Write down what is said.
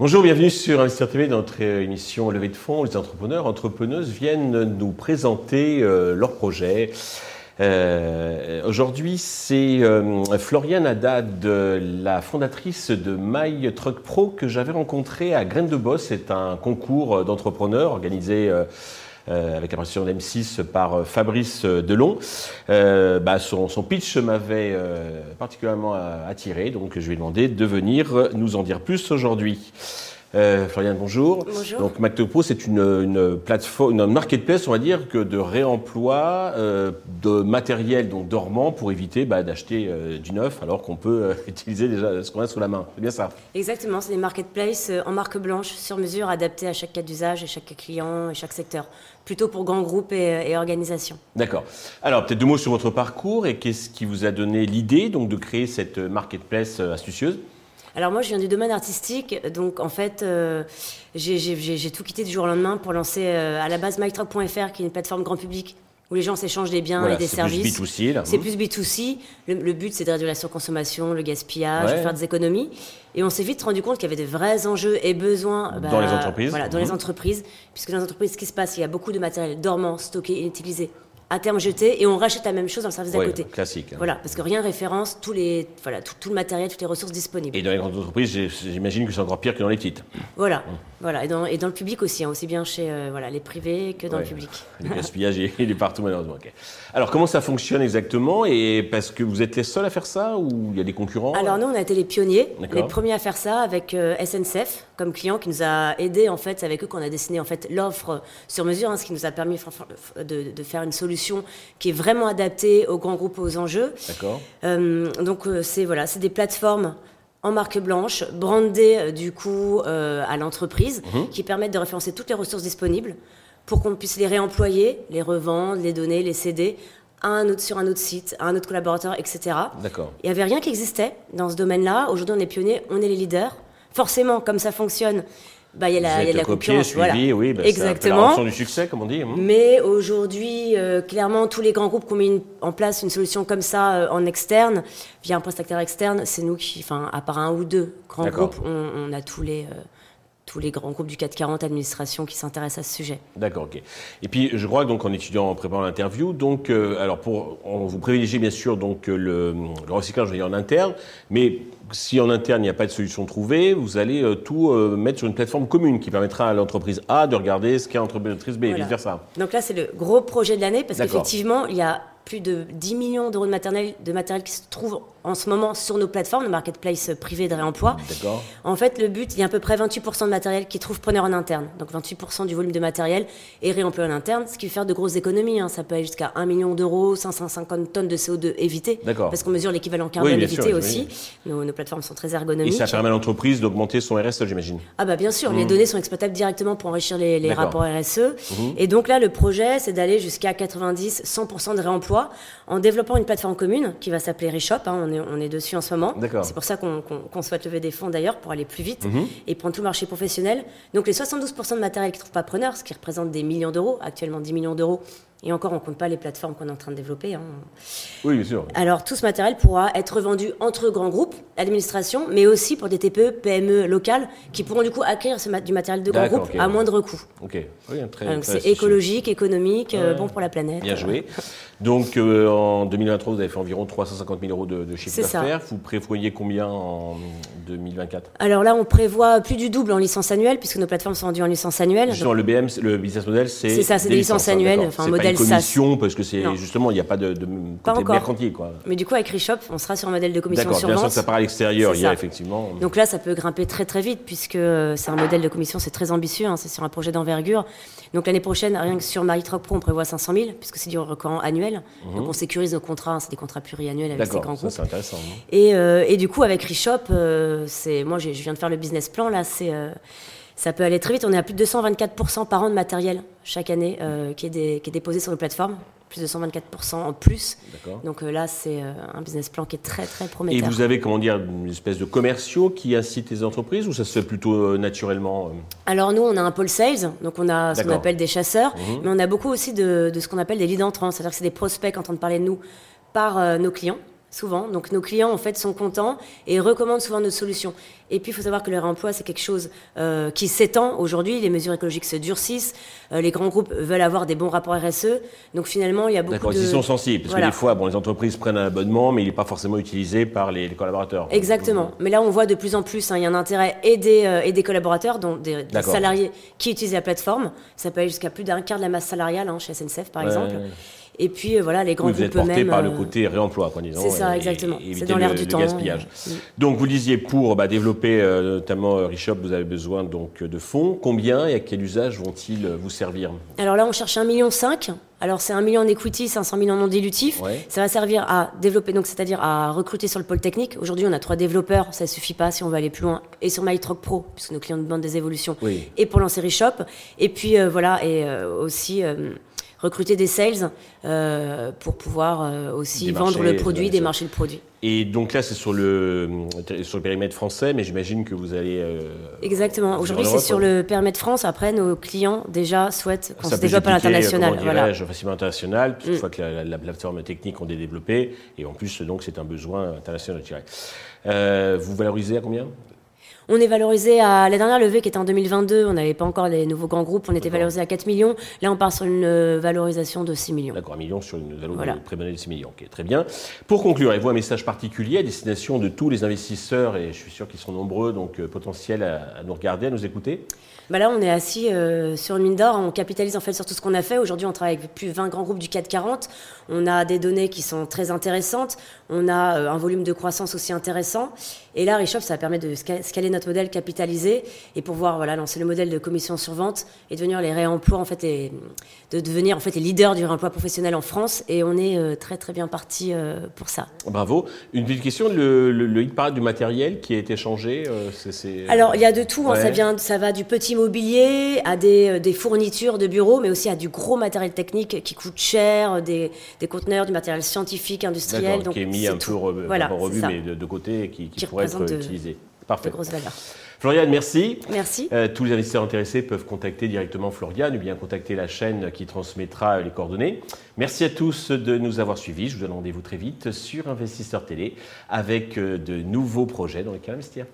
Bonjour, bienvenue sur Investir TV notre émission Levée de fonds. Les entrepreneurs, entrepreneuses viennent nous présenter euh, leurs projets. Euh, Aujourd'hui, c'est euh, Floriane Haddad, la fondatrice de My Pro, que j'avais rencontré à Graines de Boss. C'est un concours d'entrepreneurs organisé euh, euh, avec la présentation d'M6 par euh, Fabrice Delon. Euh, bah, son, son, pitch m'avait euh, particulièrement attiré, donc je lui ai demandé de venir nous en dire plus aujourd'hui. Euh, Floriane, bonjour. Bonjour. Donc MacTopo, c'est une, une, plateforme, une marketplace, on va dire, que de réemploi euh, de matériel donc dormant pour éviter bah, d'acheter euh, du neuf alors qu'on peut euh, utiliser déjà ce qu'on a sous la main. C'est bien ça Exactement, c'est des marketplaces en marque blanche, sur mesure, adaptés à chaque cas d'usage et chaque client et chaque secteur. Plutôt pour grands groupes et, et organisations. D'accord. Alors peut-être deux mots sur votre parcours et qu'est-ce qui vous a donné l'idée donc de créer cette marketplace astucieuse? Alors moi, je viens du domaine artistique, donc en fait, euh, j'ai tout quitté du jour au lendemain pour lancer euh, à la base mytruck.fr, qui est une plateforme grand public où les gens s'échangent des biens voilà, et des services. C'est plus B2C, là. C'est plus B2C. Le, le but, c'est de réduire la surconsommation, le gaspillage, ouais. de faire des économies. Et on s'est vite rendu compte qu'il y avait des vrais enjeux et besoins bah, dans les entreprises. Voilà, dans mmh. les entreprises, puisque dans les entreprises, ce qui se passe, il y a beaucoup de matériel dormant, stocké, inutilisé à terme jeté et on rachète la même chose dans le service d'à côté. Classique. Hein. Voilà, parce que rien référence tous les, voilà, tout, tout, le matériel, toutes les ressources disponibles. Et dans les grandes entreprises, j'imagine que c'est encore pire que dans les petites. Voilà, mmh. voilà, et dans, et dans le public aussi, hein, aussi bien chez euh, voilà, les privés que dans ouais. le public. Le gaspillage, il est partout malheureusement. Okay. Alors comment ça fonctionne exactement? Et parce que vous êtes les seuls à faire ça ou il y a des concurrents? Alors nous, on a été les pionniers, les premiers à faire ça avec euh, SNCF comme client qui nous a aidés en fait. C'est avec eux qu'on a dessiné en fait l'offre sur mesure, hein, ce qui nous a permis de, de faire une solution qui est vraiment adapté aux grands groupes, aux enjeux. D'accord. Euh, donc c'est voilà, c'est des plateformes en marque blanche, brandées euh, du coup euh, à l'entreprise, Mhm. mmh. qui permettent de référencer toutes les ressources disponibles pour qu'on puisse les réemployer, les revendre, les donner, les céder à un autre, sur un autre site, à un autre collaborateur, etc. D'accord. Il n'y avait rien qui existait dans ce domaine-là. Aujourd'hui, on est pionniers, on est les leaders. Forcément, comme ça fonctionne, bah, il y a la, y a la copié, concurrence. Suivi, voilà. oui, bah, Exactement. C'est du succès, comme on dit. Mmh. Mais aujourd'hui, euh, clairement, tous les grands groupes qui ont mis une, en place une solution comme ça euh, en externe, via un prestataire externe, c'est nous qui, enfin, à part un ou deux grands groupes, on, on, a tous les, euh, tous les grands groupes du 440 administration qui s'intéressent à ce sujet. D'accord, ok. Et puis, je crois donc en étudiant, en préparant l'interview, donc, euh, alors pour, on vous privilégie bien sûr donc le, le recyclage en interne, mais si en interne il n'y a pas de solution trouvée, vous allez euh, tout euh, mettre sur une plateforme commune qui permettra à l'entreprise A de regarder ce qu'a l'entreprise B voilà. et vice versa. Donc là, c'est le gros projet de l'année parce qu'effectivement, il y a plus de 10 millions d'euros de matériel, de matériel qui se trouve en ce moment sur nos plateformes, nos marketplaces privés de réemploi. En fait, le but, il y a à peu près 28% de matériel qui trouve preneur en interne. Donc 28% du volume de matériel est réemployé en interne, ce qui fait faire de grosses économies. Hein. Ça peut aller jusqu'à 1 million d'euros, 550 tonnes de CO2 évitées. Parce qu'on mesure l'équivalent carbone oui, évité sûr, aussi. Nos, nos, plateformes sont très ergonomiques. Et ça permet à l'entreprise d'augmenter son RSE, j'imagine Ah bah bien sûr, mmh. les données sont exploitables directement pour enrichir les, les rapports RSE. Mmh. Et donc là, le projet, c'est d'aller jusqu'à 90, 100% de réemploi en développant une plateforme commune qui va s'appeler Reshop. Hein. On, est, on est dessus en ce moment. C'est pour ça qu'on qu qu souhaite lever des fonds d'ailleurs pour aller plus vite mmh. et prendre tout le marché professionnel. Donc les 72% de matériel qui ne trouvent pas preneur, ce qui représente des millions d'euros, actuellement 10 millions d'euros, et encore, on ne compte pas les plateformes qu'on est en train de développer. Hein. Oui, bien sûr. Alors, tout ce matériel pourra être revendu entre grands groupes, administration, mais aussi pour des TPE, PME locales qui pourront du coup acquérir mat du matériel de grands groupes okay. à moindre coût. Ok, oui, très. Donc, c'est écologique, économique, ouais. euh, bon pour la planète. Bien joué. Donc, euh, en 2023, vous avez fait environ 350 000 euros de, de chiffre d'affaires. Vous prévoyez combien en 2024 Alors là, on prévoit plus du double en licence annuelle, puisque nos plateformes sont vendues en licence annuelle. Justement, le BM, le business model, c'est. C'est ça, c'est des, licences, annuelles, enfin, modèle pas une commission, parce que c'est justement, il n'y a pas de, de pas côté encore. mercantile, quoi. Mais du coup, avec Reshop, on sera sur un modèle de commission sur vente. ça part à l'extérieur, il y a effectivement. Donc là, ça peut grimper très très vite, puisque c'est un modèle de commission, c'est très ambitieux, hein, c'est sur un projet d'envergure. Donc l'année prochaine, rien que sur MyTruck Pro, on prévoit 500 000, puisque c'est du recours annuel. Mhm. Mm -hmm. Donc on sécurise nos contrats, hein, c'est des contrats pluriannuels avec ces grands groupes. intéressant. Et, euh, et, du coup, avec Reshop, euh, c'est moi, je viens de faire le business plan, là, c'est. Euh, Ça peut aller très vite. On est à plus de 224% par an de matériel chaque année qui, est qui est déposé sur nos plateformes plus de 124% en plus. Donc euh, là, c'est euh, un business plan qui est très, très prometteur. Et vous avez, comment dire, une espèce de commerciaux qui incitent les entreprises ou ça se fait plutôt euh, naturellement Alors nous, on a un pôle sales, donc on a ce qu'on appelle des chasseurs, mhm. mais on a beaucoup aussi de, de ce qu'on appelle des leads entrants, c'est-à-dire que c'est des prospects qui entendent parler de nous par nos clients souvent. Donc nos clients en fait sont contents et recommandent souvent notre solution. Et puis il faut savoir que le réemploi c'est quelque chose euh, qui s'étend aujourd'hui. Les mesures écologiques se durcissent. Euh, les grands groupes veulent avoir des bons rapports RSE. Donc finalement il y a beaucoup D'accord, ils sont sensibles parce que des fois bon les entreprises prennent un abonnement mais il n'est pas forcément utilisé par les, collaborateurs. Exactement. Mais là on voit de plus en plus hein, il y a un intérêt et des, euh, et des collaborateurs, dont des, salariés qui utilisent la plateforme. Ça peut aller jusqu'à plus d'un quart de la masse salariale hein, chez SNCF par exemple. Et puis euh, voilà, les grands oui, vous êtes porté par le euh, côté réemploi, quoi, disons. C'est ça, exactement. C'est dans l'air du temps. Gaspillage. Donc vous disiez pour bah, développer euh, notamment Reshop, vous avez besoin donc de fonds. Combien et à quel usage vont-ils vous servir? Alors là, on cherche 1,5 million. Alors c'est 1 million en equity, 500 millions non dilutifs. Ça va servir à développer, donc c'est-à-dire à recruter sur le pôle technique. Aujourd'hui, on a trois développeurs, ça ne suffit pas si on veut aller plus loin. Et sur MyTrock Pro, puisque nos clients demandent des évolutions. Et pour lancer Reshop. Et puis voilà, et aussi recruter des sales euh, pour pouvoir euh, aussi vendre le produit, démarcher le produit. Et donc là, c'est sur le, sur le périmètre français, mais j'imagine que vous allez... Euh, Exactement. Aujourd'hui, c'est sur le périmètre France. Après, nos clients, déjà, souhaitent qu'on se développe à l'international. Voilà. facilement international, une mm. fois que la, plateforme technique, on est développée. Et en plus, donc, c'est un besoin international, vous valorisez à combien? On est valorisé à la dernière levée qui était en 2022, on n'avait pas encore les nouveaux grands groupes, on était valorisé à 4 millions. Là, on part sur une euh, valorisation de 6 millions. D'accord, un million sur une valorisation de 6 millions. Ok, très bien. Pour conclure, avez-vous un message particulier à destination de tous les investisseurs, et je suis sûr qu'ils sont nombreux, donc euh, potentiels à, nous regarder, à nous écouter bah là, on est assis euh, sur une mine d'or. On capitalise en fait sur tout ce qu'on a fait. Aujourd'hui, on travaille avec plus de 20 grands groupes du 440. On a des données qui sont très intéressantes. On a un volume de croissance aussi intéressant. Et là, Reshop, ça va permettre de scaler notre modèle, capitaliser et pouvoir voilà, lancer le modèle de commission sur vente et devenir les réemplois, en fait, et de devenir en fait les leaders du réemploi professionnel en France. Et on est euh, très très bien parti euh, pour ça. Bravo. Une petite question, le, le, hit parade du matériel qui a été changé euh, Alors, il y a de tout. Hein. ça, vient, ça va du petit mobilier à des, des, fournitures de bureaux, mais aussi à du gros matériel technique qui coûte cher, des, des conteneurs, du matériel scientifique, industriel. Donc, qui est mis un peu voilà, revu, mais de, côté, qui, qui, qui pourrait être utilisé. Parfait. Floriane, merci. Merci. Euh, tous les investisseurs intéressés peuvent contacter directement Floriane ou bien contacter la chaîne qui transmettra les coordonnées. Merci à tous de nous avoir suivis. Je vous donne rendez-vous très vite sur Investisseur Télé avec euh, de nouveaux projets dans lesquels investir.